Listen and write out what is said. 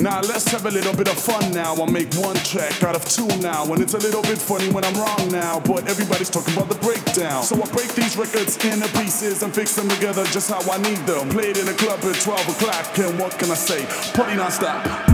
Now let's have a little bit of fun now. I'll make one track out of two now. And it's a little bit funny when I'm wrong now. But everybody's talking about the breakdown. So I break these records into pieces and fix them together just how I need them. Played in a club at 12 o'clock. And what can I say? Party non-stop.